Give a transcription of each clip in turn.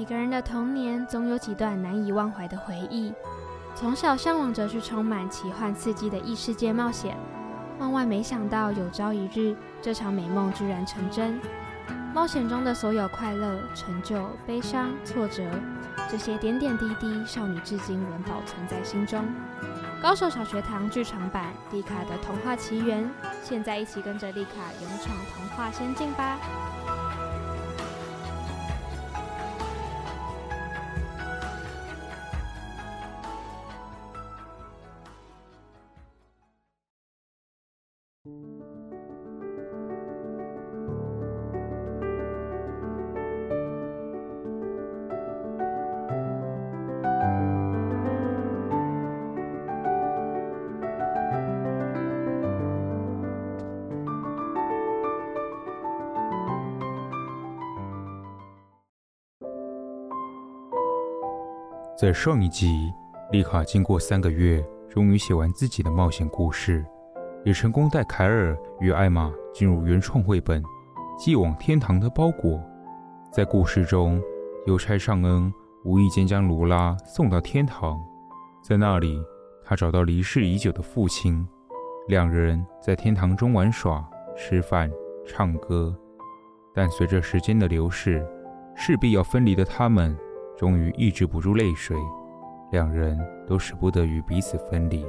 每个人的童年总有几段难以忘怀的回忆。从小向往着去充满奇幻刺激的异世界冒险，万万没想到有朝一日，这场美梦居然成真。冒险中的所有快乐、成就、悲伤、挫折，这些点点滴滴，少女至今仍保存在心中。高手小学堂剧场版《丽卡的童话奇缘》，现在一起跟着丽卡勇闯童话仙境吧！在上一集，丽卡经过三个月，终于写完自己的冒险故事，也成功带凯尔与艾玛进入原创绘本《寄往天堂的包裹》。在故事中，邮差尚恩无意间将罗拉送到天堂，在那里，他找到离世已久的父亲，两人在天堂中玩耍、吃饭、唱歌。但随着时间的流逝，势必要分离的他们。终于抑制不住泪水，两人都舍不得与彼此分离。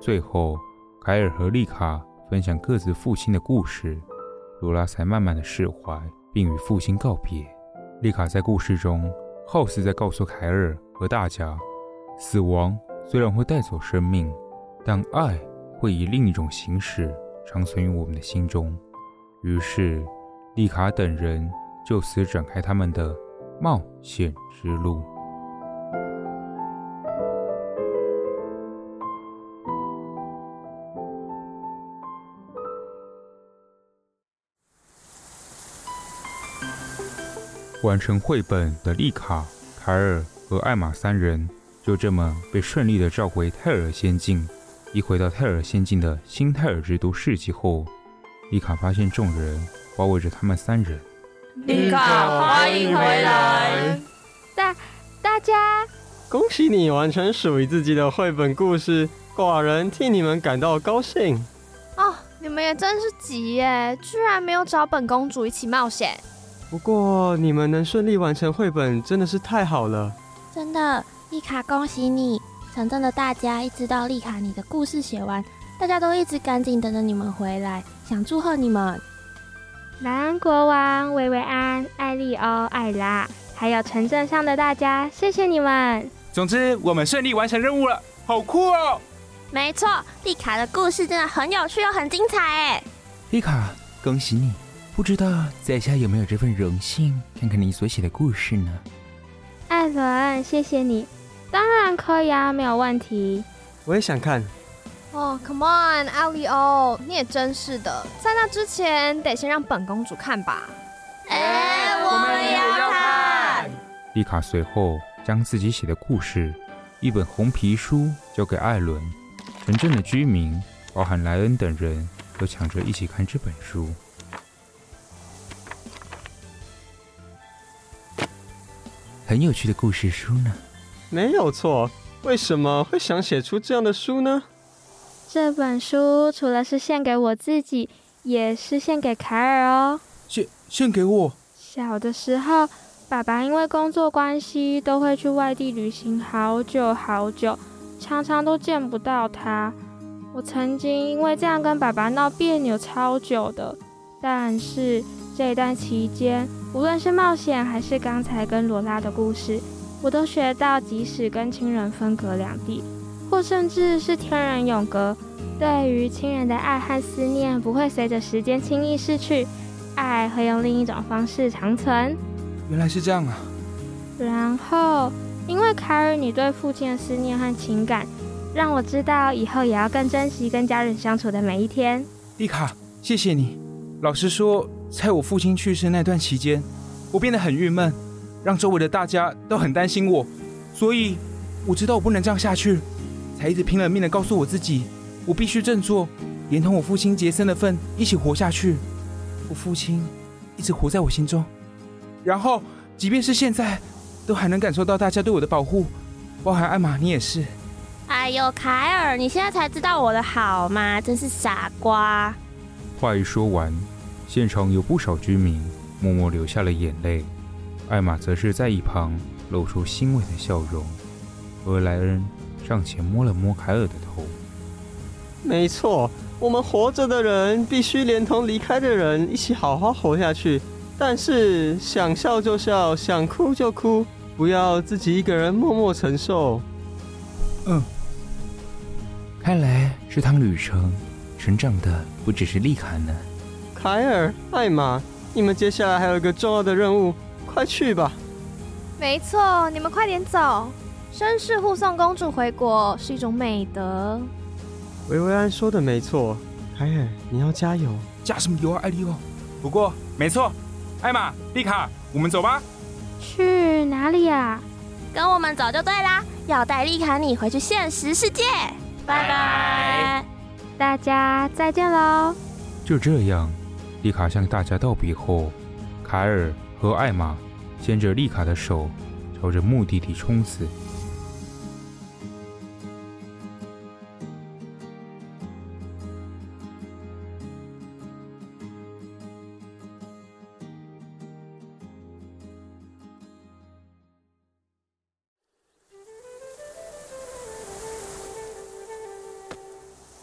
最后，凯尔和丽卡分享各自父亲的故事，罗拉才慢慢的释怀，并与父亲告别。丽卡在故事中好似在告诉凯尔和大家：死亡虽然会带走生命，但爱会以另一种形式长存于我们的心中。于是，丽卡等人就此展开他们的冒险之路。完成绘本的丽卡、凯尔和艾玛三人，就这么被顺利的召回泰尔仙境。一回到泰尔仙境的新泰尔之都市集后，丽卡发现众人包围着他们三人。丽卡，欢迎回来！大大家，恭喜你完成属于自己的绘本故事，寡人替你们感到高兴。哦，你们也真是急耶，居然没有找本公主一起冒险。不过你们能顺利完成绘本，真的是太好了。真的，丽卡，恭喜你！城镇的大家一直到丽卡你的故事写完，大家都一直赶紧等着你们回来，想祝贺你们。莱恩国王、薇薇安、艾利欧、艾拉，还有城镇上的大家，谢谢你们！总之，我们顺利完成任务了，好酷哦！没错，丽卡的故事真的很有趣又很精彩哎！丽卡，恭喜你！不知道在下有没有这份荣幸，看看你所写的故事呢？艾伦，谢谢你，当然可以啊，没有问题。我也想看。哦、oh，Come on，阿利欧，你也真是的，在那之前得先让本公主看吧。哎，我们也要看。丽卡随后将自己写的故事，一本红皮书交给艾伦。城镇的居民，包含莱恩等人都抢着一起看这本书。很有趣的故事书呢。没有错，为什么会想写出这样的书呢？这本书除了是献给我自己，也是献给凯尔哦。献献给我。小的时候，爸爸因为工作关系都会去外地旅行好久好久，常常都见不到他。我曾经因为这样跟爸爸闹别扭超久的。但是这一段期间，无论是冒险还是刚才跟罗拉的故事，我都学到，即使跟亲人分隔两地。或甚至是天人永隔，对于亲人的爱和思念不会随着时间轻易逝去，爱会用另一种方式长存。原来是这样啊！然后，因为凯尔你对父亲的思念和情感，让我知道以后也要更珍惜跟家人相处的每一天。丽卡，谢谢你。老实说，在我父亲去世那段期间，我变得很郁闷，让周围的大家都很担心我，所以我知道我不能这样下去。才一直拼了命的告诉我自己，我必须振作，连同我父亲杰森的份一起活下去。我父亲一直活在我心中，然后即便是现在，都还能感受到大家对我的保护，包含艾玛，你也是。哎呦，凯尔，你现在才知道我的好吗？真是傻瓜！话一说完，现场有不少居民默默流下了眼泪，艾玛则是在一旁露出欣慰的笑容，而莱恩上前摸了摸凯尔的头。没错，我们活着的人必须连同离开的人一起好好活下去。但是想笑就笑，想哭就哭，不要自己一个人默默承受。嗯，看来这趟旅程成长的不只是丽卡呢。凯尔、艾玛，你们接下来还有一个重要的任务，快去吧。没错，你们快点走。绅士护送公主回国是一种美德。维维安说的没错，凯尔，你要加油。加什么油啊，艾利欧？不过没错。艾玛、丽卡，我们走吧。去哪里呀？跟我们走就对啦，要带丽卡你回去现实世界。拜拜，大家再见喽。就这样，丽卡向大家道别后，凯尔和艾玛牵着丽卡的手，朝着目的地冲刺。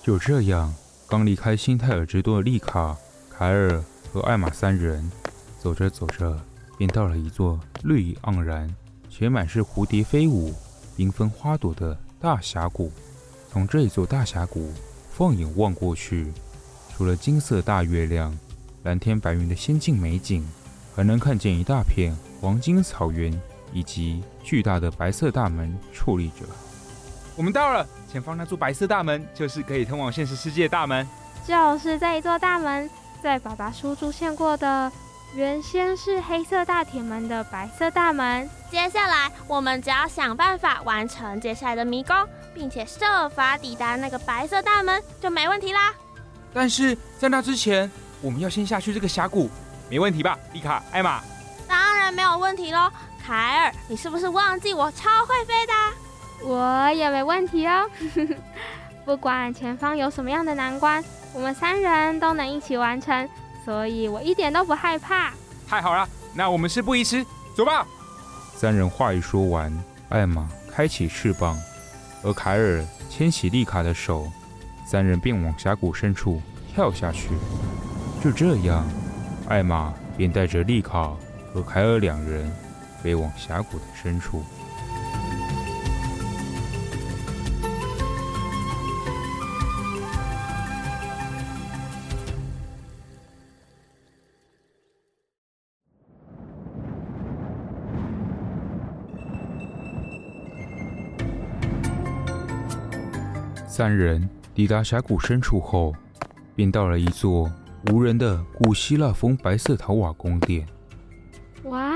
就这样，刚离开新泰尔之都的丽卡、凯尔和艾玛三人，走着走着，便到了一座绿意盎然且满是蝴蝶飞舞、缤纷花朵的大峡谷。从这座大峡谷放眼望过去，除了金色大月亮、蓝天白云的仙境美景，还能看见一大片黄金草原以及巨大的白色大门矗立着。我们到了，前方那座白色大门就是可以通往现实世界的大门。就是这一座大门，在爸爸书出现过的，原先是黑色大铁门的白色大门。接下来，我们只要想办法完成接下来的迷宫，并且设法抵达那个白色大门，就没问题啦。但是在那之前，我们要先下去这个峡谷，没问题吧？丽卡、艾玛？当然没有问题喽。凯尔，你是不是忘记我超会飞的？我也没问题哦，不管前方有什么样的难关，我们三人都能一起完成，所以我一点都不害怕。太好了，那我们事不宜迟，走吧。三人话一说完，艾玛开启翅膀，而凯尔牵起丽卡的手，三人便往峡谷深处跳下去。就这样，艾玛便带着丽卡和凯尔两人飞往峡谷的深处。三人抵达峡谷深处后，便到了一座无人的古希腊风白色陶瓦宫殿。哇，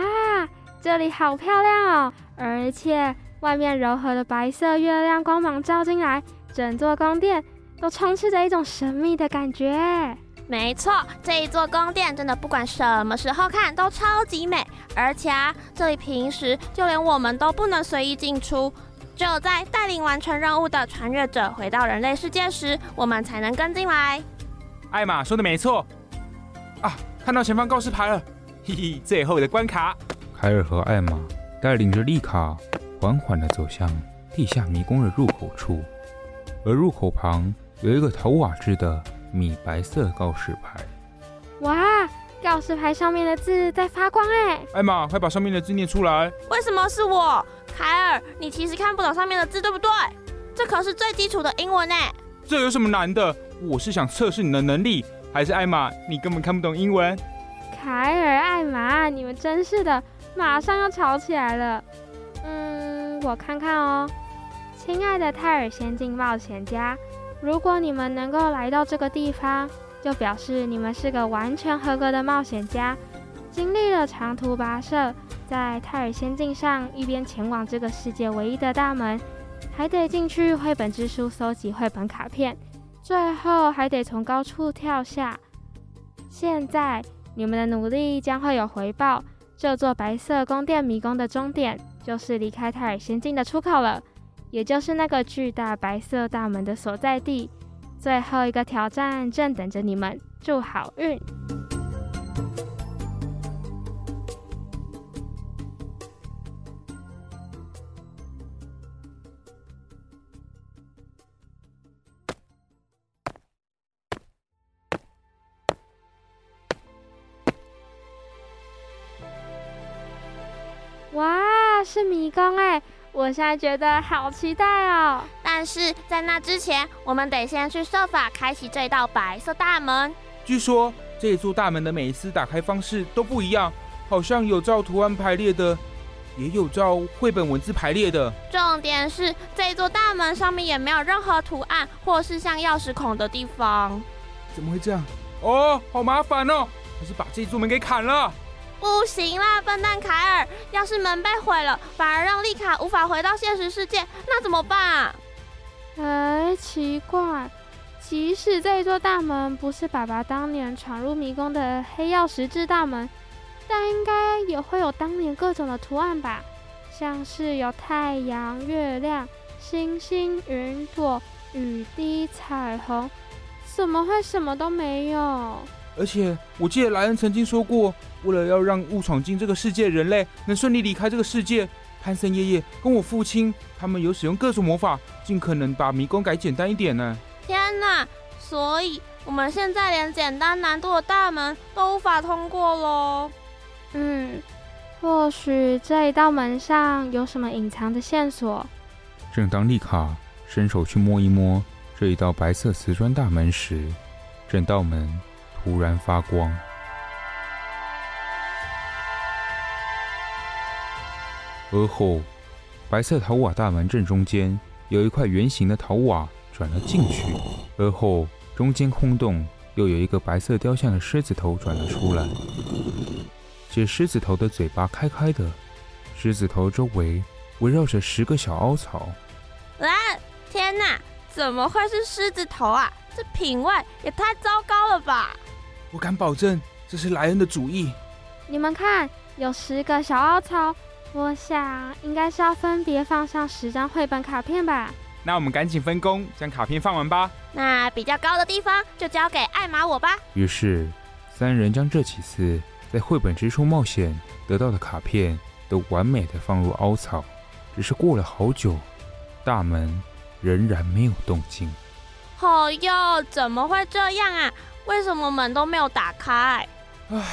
这里好漂亮哦！而且外面柔和的白色月亮光芒照进来，整座宫殿都充斥着一种神秘的感觉。没错，这一座宫殿真的不管什么时候看都超级美，而且啊，这里平时就连我们都不能随意进出。只有在带领完成任务的穿越者回到人类世界时，我们才能跟进来。艾玛说的没错啊，看到前方告示牌了，嘿嘿，最后的关卡。凯尔和艾玛带领着丽卡缓缓地走向地下迷宫的入口处，而入口旁有一个陶瓦制的米白色告示牌。哇，告示牌上面的字在发光哎！艾玛，快把上面的字念出来。为什么是我？凯尔，你其实看不懂上面的字，对不对？这可是最基础的英文呢。这有什么难的？我是想测试你的能力，还是艾玛，你根本看不懂英文？凯尔、艾玛，你们真是的，马上要吵起来了。嗯，我看看哦。亲爱的泰尔仙境冒险家，如果你们能够来到这个地方，就表示你们是个完全合格的冒险家，经历了长途跋涉。在泰尔仙境上，一边前往这个世界唯一的大门，还得进去绘本之书搜集绘本卡片，最后还得从高处跳下。现在你们的努力将会有回报，这座白色宫殿迷宫的终点就是离开泰尔仙境的出口了，也就是那个巨大白色大门的所在地。最后一个挑战正等着你们，祝好运！哎！我现在觉得好期待哦。但是在那之前，我们得先去设法开启这道白色大门。据说这座大门的每一次打开方式都不一样，好像有照图案排列的，也有照绘本文字排列的。重点是这座大门上面也没有任何图案，或是像钥匙孔的地方。怎么会这样？哦，好麻烦哦！还是把这座门给砍了。不行啦，笨蛋凯尔！要是门被毁了，反而让丽卡无法回到现实世界，那怎么办啊？哎，奇怪，即使这座大门不是爸爸当年闯入迷宫的黑曜石质大门，但应该也会有当年各种的图案吧？像是有太阳、月亮、星星、云朵、雨滴、彩虹，怎么会什么都没有？而且我记得莱恩曾经说过，为了要让误闯进这个世界的人类能顺利离开这个世界，潘森爷爷跟我父亲他们有使用各种魔法，尽可能把迷宫改简单一点呢。天哪！所以我们现在连简单难度的大门都无法通过喽。嗯，或许这一道门上有什么隐藏的线索。正当丽卡伸手去摸一摸这一道白色瓷砖大门时，整道门。突然发光，而后，白色陶瓦大门正中间有一块圆形的陶瓦转了进去，而后中间空洞又有一个白色雕像的狮子头转了出来。这狮子头的嘴巴开开的，狮子头周围围绕着十个小凹槽。啊！天哪，怎么会是狮子头啊？这品味也太糟糕了吧！我敢保证，这是莱恩的主意。你们看，有十个小凹槽，我想应该是要分别放上十张绘本卡片吧。那我们赶紧分工，将卡片放完吧。那比较高的地方就交给艾玛我吧。于是，三人将这几次在绘本之书冒险得到的卡片都完美的放入凹槽。只是过了好久，大门仍然没有动静。哦哟，怎么会这样啊？为什么门都没有打开？啊，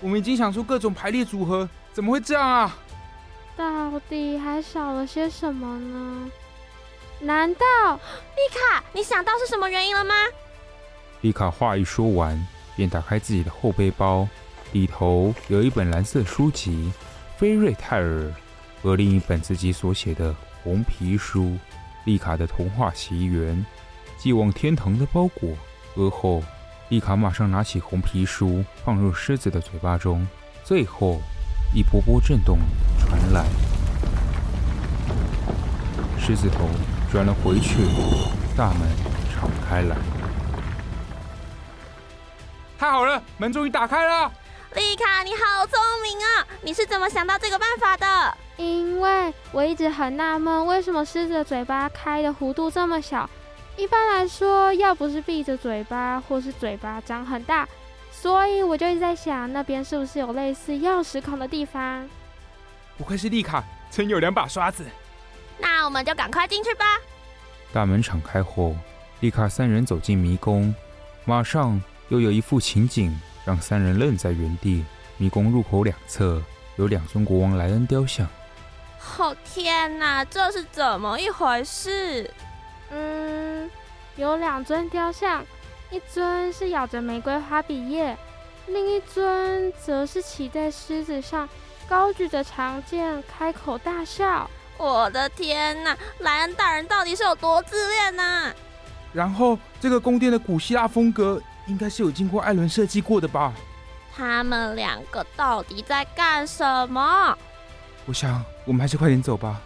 我们已经想出各种排列组合，怎么会这样啊？到底还少了些什么呢？难道丽卡，你想到是什么原因了吗？丽卡话一说完，便打开自己的后背包，里头有一本蓝色书籍《菲瑞泰尔》和另一本自己所写的红皮书《丽卡的童话奇缘》，寄往天堂的包裹，而后。丽卡马上拿起红皮书，放入狮子的嘴巴中。最后，一波波震动传来，狮子头转了回去，大门敞开来。太好了，门终于打开了！丽卡，你好聪明啊！你是怎么想到这个办法的？因为我一直很纳闷，为什么狮子的嘴巴开的弧度这么小？一般来说，要不是闭着嘴巴，或是嘴巴张很大，所以我就一直在想，那边是不是有类似钥匙孔的地方？不愧是丽卡，真有两把刷子。那我们就赶快进去吧。大门敞开后，丽卡三人走进迷宫，马上又有一副情景让三人愣在原地。迷宫入口两侧有两尊国王莱恩雕像。哦天哪，这是怎么一回事？嗯，有两尊雕像，一尊是咬着玫瑰花笔叶，另一尊则是骑在狮子上，高举着长剑，开口大笑。我的天哪，莱恩大人到底是有多自恋呢？然后，这个宫殿的古希腊风格应该是有经过艾伦设计过的吧？他们两个到底在干什么？我想，我们还是快点走吧。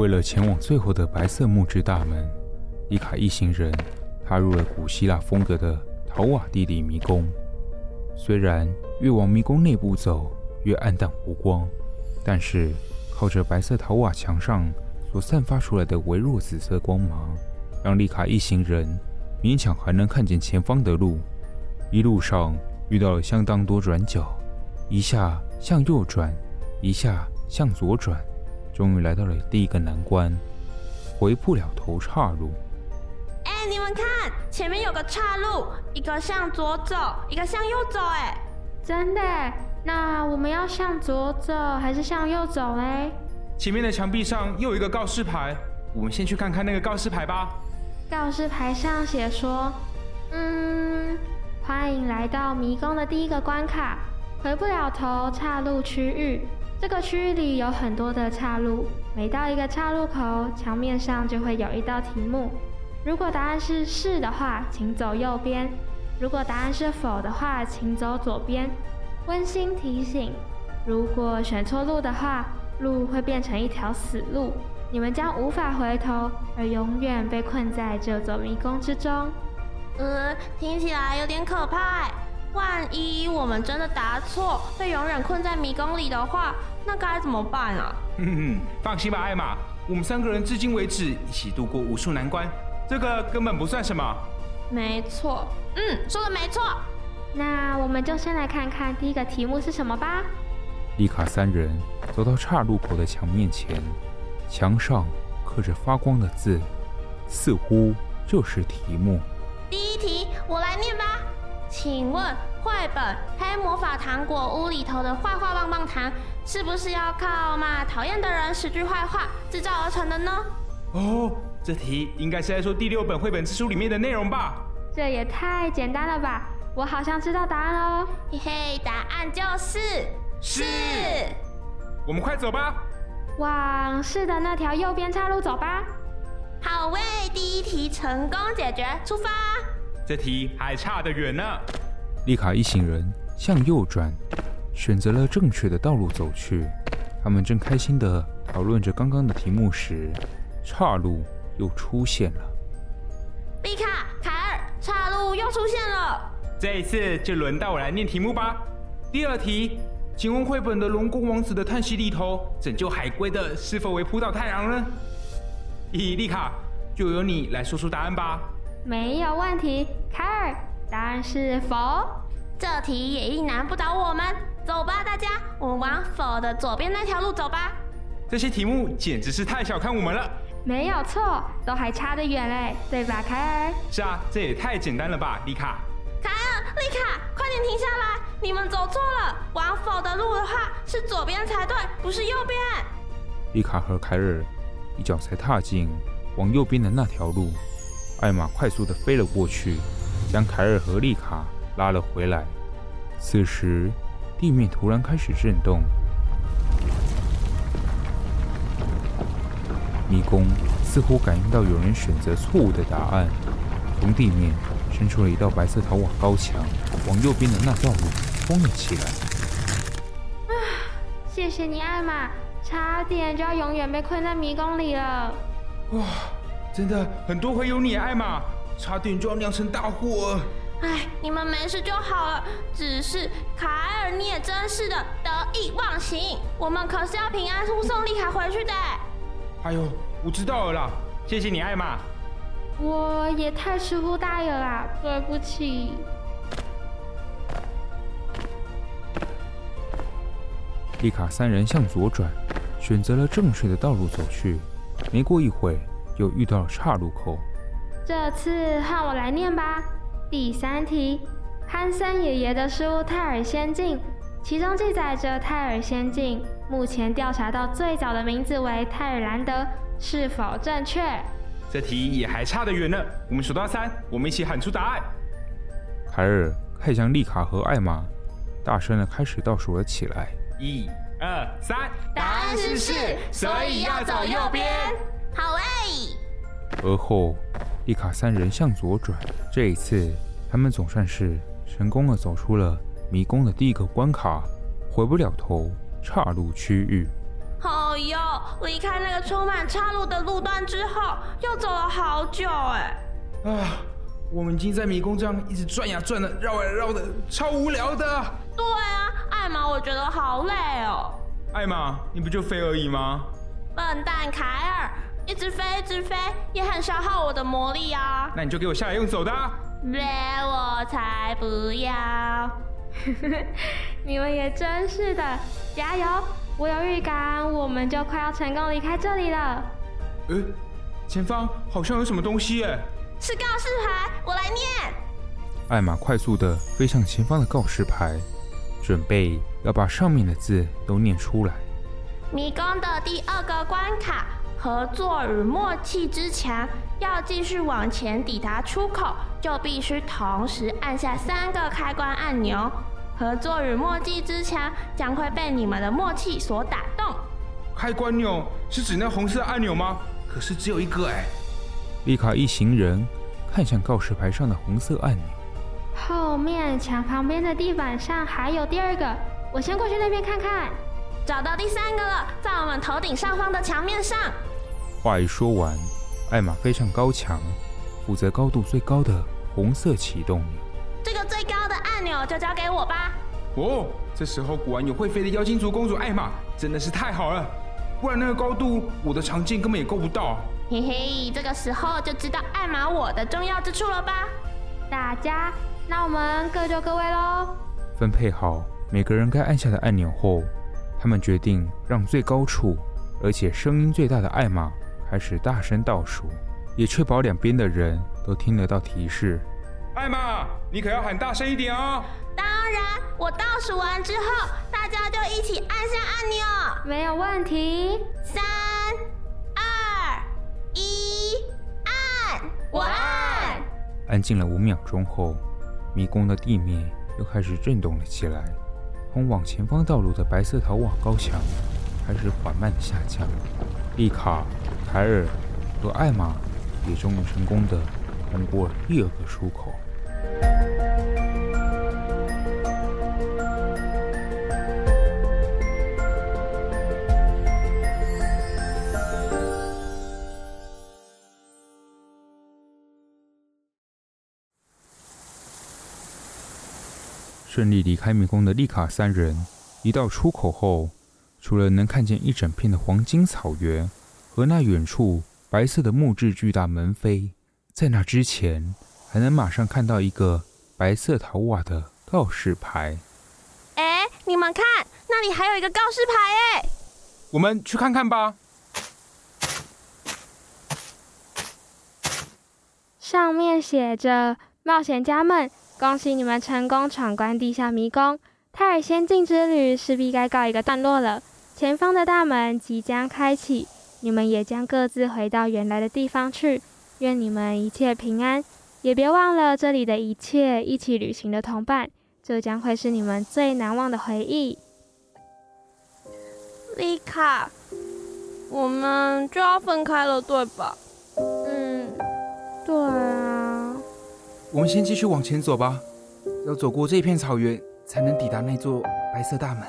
为了前往最后的白色木质大门，丽卡一行人踏入了古希腊风格的陶瓦蒂里迷宫。虽然越往迷宫内部走越暗淡无光，但是靠着白色陶瓦墙上所散发出来的微弱紫色光芒，让丽卡一行人勉强还能看见前方的路。一路上遇到了相当多转角，一下向右转，一下向左转，终于来到了第一个难关——回不了头岔路。哎，你们看，前面有个岔路，一个向左走，一个向右走。哎，真的？那我们要向左走还是向右走嘞？前面的墙壁上又有一个告示牌，我们先去看看那个告示牌吧。告示牌上写说，嗯。欢迎来到迷宫的第一个关卡——回不了头岔路区域。这个区域里有很多的岔路，每到一个岔路口，墙面上就会有一道题目。如果答案是是的话，请走右边；如果答案是否的话，请走左边。温馨提醒：如果选错路的话，路会变成一条死路，你们将无法回头，而永远被困在这座迷宫之中。嗯，听起来有点可怕。万一我们真的答错，被永远困在迷宫里的话，那该怎么办啊？哼哼，放心吧，艾玛，我们三个人至今为止一起度过无数难关，这个根本不算什么。没错，嗯，说的没错。那我们就先来看看第一个题目是什么吧。丽卡三人走到岔路口的墙面前，墙上刻着发光的字，似乎就是题目。第一题，我来念吧。请问绘本《黑魔法糖果屋》里头的坏话棒棒糖，是不是要靠骂讨厌的人十句坏话制造而成的呢？哦，这题应该是在说第六本绘本之书里面的内容吧？这也太简单了吧！我好像知道答案喽。嘿嘿，答案就是是。我们快走吧，往是的那条右边岔路走吧。好，喂第一题成功解决，出发。这题还差得远呢。丽卡一行人向右转，选择了正确的道路走去。他们正开心地讨论着刚刚的题目时，岔路又出现了。丽卡、凯尔，岔路又出现了。这一次就轮到我来念题目吧。第二题，请问绘本的龙宫王子的叹息里头，拯救海龟的是否为扑倒太阳呢？伊丽卡，就由你来说出答案吧。没有问题，凯尔，答案是否。这题也一难不倒我们。走吧，大家，我们往否的左边那条路走吧。这些题目简直是太小看我们了。没有错，都还差得远嘞，对吧，凯尔？是啊，这也太简单了吧，丽卡。凯尔，丽卡，快点停下来！你们走错了，往否的路的话是左边才对，不是右边。丽卡和凯尔。一脚才踏进往右边的那条路，艾玛快速地飞了过去，将凯尔和丽卡拉了回来。此时，地面突然开始震动，迷宫似乎感应到有人选择错误的答案，从地面伸出了一道白色陶瓦高墙，往右边的那道路封了起来。啊，谢谢你，艾玛。差点就要永远被困在迷宫里了！哇，真的很多回有你，艾玛，差点就要酿成大祸。哎，你们没事就好了。只是凯尔，你也真是的，得意忘形。我们可是要平安护送丽卡回去的。哎呦，我知道了啦，谢谢你，艾玛。我也太疏忽大意了啦，对不起。丽卡三人向左转。选择了正确的道路走去，没过一会，又遇到了岔路口。这次换我来念吧。第三题，憨森爷爷的书《泰尔仙境》，其中记载着泰尔仙境目前调查到最早的名字为泰尔兰德，是否正确？这题也还差得远呢。我们数到三，我们一起喊出答案。凯尔看向丽卡和艾玛，大声的开始倒数了起来。一。二三，答案是是，所以要走右边。好诶。而后，丽卡三人向左转，这一次他们总算是成功的走出了迷宫的第一个关卡——回不了头岔路区域。好哟，离开那个充满岔路的路段之后，又走了好久哎。啊，我们已经在迷宫这样一直转呀转的，绕呀绕的，超无聊的。对啊，艾玛，我觉得好累哦。艾玛，你不就飞而已吗？笨蛋凯尔，一直飞一直飞，也很消耗我的魔力啊。那你就给我下来用走的。别，我才不要。你们也真是的，加油！我有预感，我们就快要成功离开这里了。呃，前方好像有什么东西耶。是告示牌，我来念。艾玛快速的飞向前方的告示牌，准备要把上面的字都念出来。迷宫的第二个关卡，合作与默契之墙。要继续往前抵达出口，就必须同时按下三个开关按钮。合作与默契之墙将会被你们的默契所打动。开关钮是指那红色按钮吗？可是只有一个哎。丽卡一行人看向告示牌上的红色按钮，后面墙旁边的地板上还有第二个，我先过去那边看看。找到第三个了，在我们头顶上方的墙面上。话一说完。艾玛飞上高墙，负责高度最高的红色启动钮。这个最高的按钮就交给我吧。哦，这时候果然有会飞的妖精族公主艾玛，真的是太好了。不然那个高度，我的长剑根本也够不到。嘿嘿，这个时候就知道艾玛我的重要之处了吧？大家，那我们各就各位喽。分配好每个人该按下的按钮后，他们决定让最高处，而且声音最大的艾玛。开始大声倒数，也确保两边的人都听得到提示。艾玛，你可要喊大声一点哦！当然，我倒数完之后，大家就一起按下按钮。没有问题。三、二、一，按！我按。安静了五秒钟后，迷宫的地面又开始震动了起来。通往前方道路的白色陶瓦高墙开始缓慢的下降。丽卡。凯尔和艾玛也终于成功的通过第二个出口。顺利离开迷宫的丽卡三人，一到出口后，除了能看见一整片的黄金草原。和那远处白色的木质巨大门扉，在那之前还能马上看到一个白色陶瓦的告示牌。哎，你们看，那里还有一个告示牌哎！我们去看看吧。上面写着：“冒险家们，恭喜你们成功闯关地下迷宫，泰尔仙境之旅势必该告一个段落了。前方的大门即将开启。”你们也将各自回到原来的地方去，愿你们一切平安，也别忘了这里的一切，一起旅行的同伴，这将会是你们最难忘的回忆。丽卡，我们就要分开了，对吧？嗯，对啊。我们先继续往前走吧，要走过这片草原，才能抵达那座白色大门。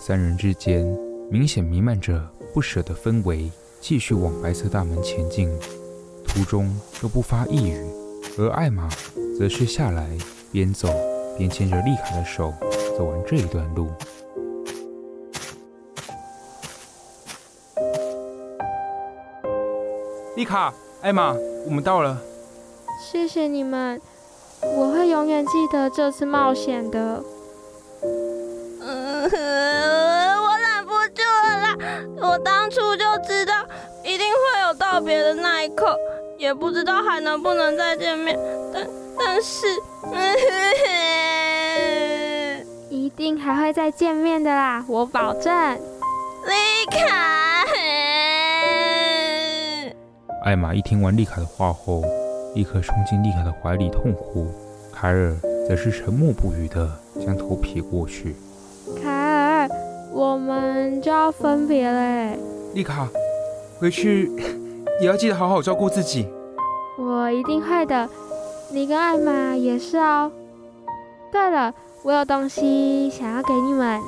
三人之间明显弥漫着。不舍的氛围，继续往白色大门前进，途中又不发一语。而艾玛则是下来，边走边牵着丽卡的手，走完这一段路。丽卡，艾玛，我们到了。谢谢你们，我会永远记得这次冒险的。我当初就知道一定会有道别的那一刻，也不知道还能不能再见面，但但是，一定还会再见面的啦，我保证。丽卡，艾玛一听完丽卡的话后，立刻冲进丽卡的怀里痛哭，凯尔则是沉默不语的将头撇过去。我们就要分别嘞，丽卡，回去 也要记得好好照顾自己。我一定会的，你跟艾玛也是哦。对了，我有东西想要给你们。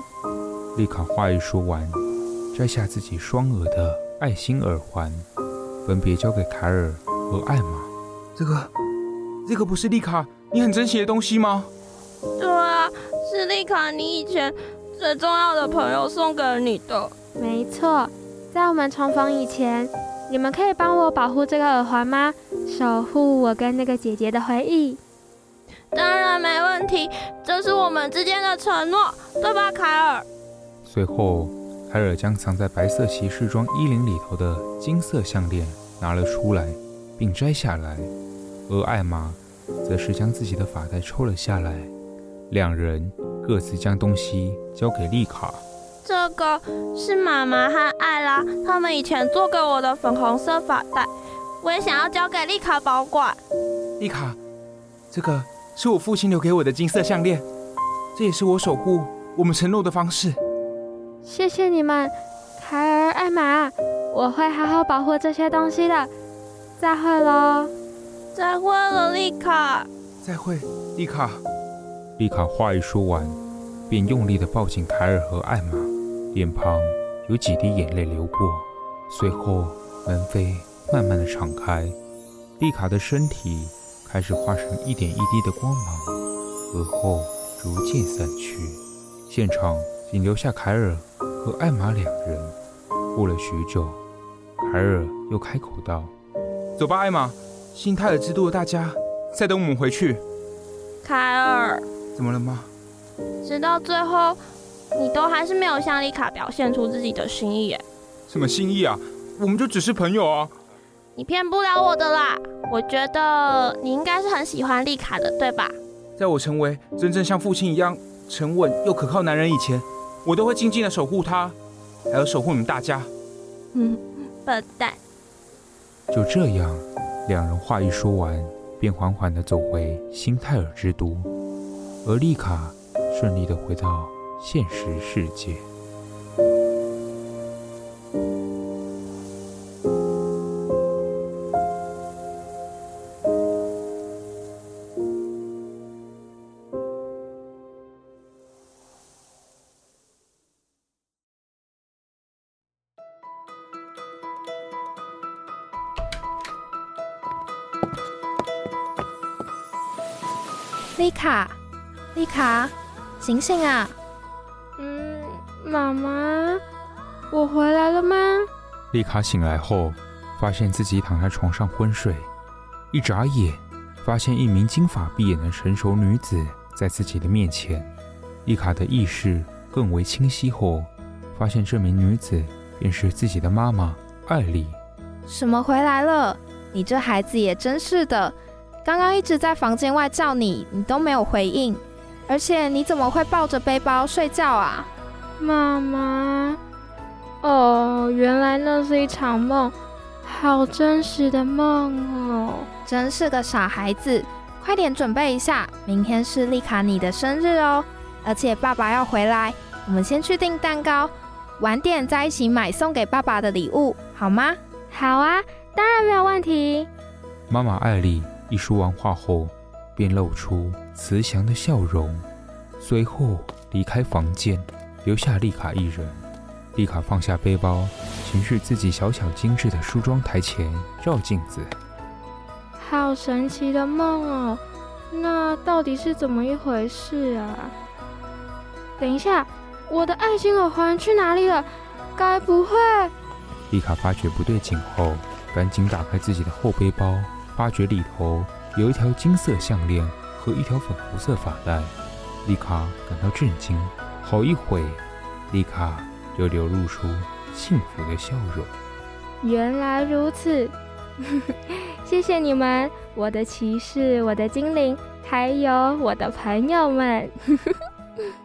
丽卡话一说完，摘下自己双耳的爱心耳环，分别交给凯尔和艾玛。这个，这个不是丽卡你很珍惜的东西吗？对啊，是丽卡你以前最重要的朋友送给你的。没错，在我们重逢以前，你们可以帮我保护这个耳环吗？守护我跟那个姐姐的回忆。当然没问题，这是我们之间的承诺，对吧，凯尔？随后，凯尔将藏在白色骑士装衣领里头的金色项链拿了出来，并摘下来，而艾玛则是将自己的发带抽了下来。两人各自将东西交给丽卡。这个是妈妈和艾拉他们以前做给我的粉红色发带，我也想要交给丽卡保管。丽卡，这个。是我父亲留给我的金色项链，这也是我守护我们承诺的方式。谢谢你们，凯尔、艾玛，我会好好保护这些东西的。再会喽！再会了，丽卡。再会，丽卡。丽卡话一说完，便用力地抱紧凯尔和艾玛，脸庞有几滴眼泪流过。随后，门扉慢慢地敞开，丽卡的身体。开始化成一点一滴的光芒，而后逐渐散去。现场仅留下凯尔和艾玛两人。过了许久，凯尔又开口道：“走吧，艾玛，新泰尔之都的大家在等我们回去。”凯尔，怎么了吗？直到最后，你都还是没有向丽卡表现出自己的心意。什么心意啊？我们就只是朋友啊。你骗不了我的啦！我觉得你应该是很喜欢丽卡的，对吧？在我成为真正像父亲一样沉稳又可靠男人以前，我都会静静的守护他，还有守护你们大家。嗯，笨蛋。就这样，两人话一说完，便缓缓的走回新泰尔之都，而丽卡顺利的回到现实世界。丽卡，卡，醒醒啊！嗯，妈妈，我回来了吗？丽卡醒来后，发现自己躺在床上昏睡，一眨眼，发现一名金发碧眼的成熟女子在自己的面前。丽卡的意识更为清晰后，发现这名女子便是自己的妈妈艾丽。什么回来了？你这孩子也真是的。刚刚一直在房间外叫你，你都没有回应，而且你怎么会抱着背包睡觉啊？妈妈，哦，原来那是一场梦，好真实的梦哦！真是个傻孩子，快点准备一下，明天是丽卡你的生日哦，而且爸爸要回来，我们先去订蛋糕，晚点再一起买送给爸爸的礼物，好吗？好啊，当然没有问题。妈妈艾丽。一说完话后，便露出慈祥的笑容，随后离开房间，留下丽卡一人。丽卡放下背包，前去自己小巧精致的梳妆台前照镜子。好神奇的梦哦！那到底是怎么一回事啊？等一下，我的爱心耳环去哪里了？该不会……丽卡发觉不对劲后，赶紧打开自己的后背包。发觉里头有一条金色项链和一条粉红色发带，丽卡感到震惊。好一会，丽卡就流露出幸福的笑容。原来如此，谢谢你们，我的骑士，我的精灵，还有我的朋友们。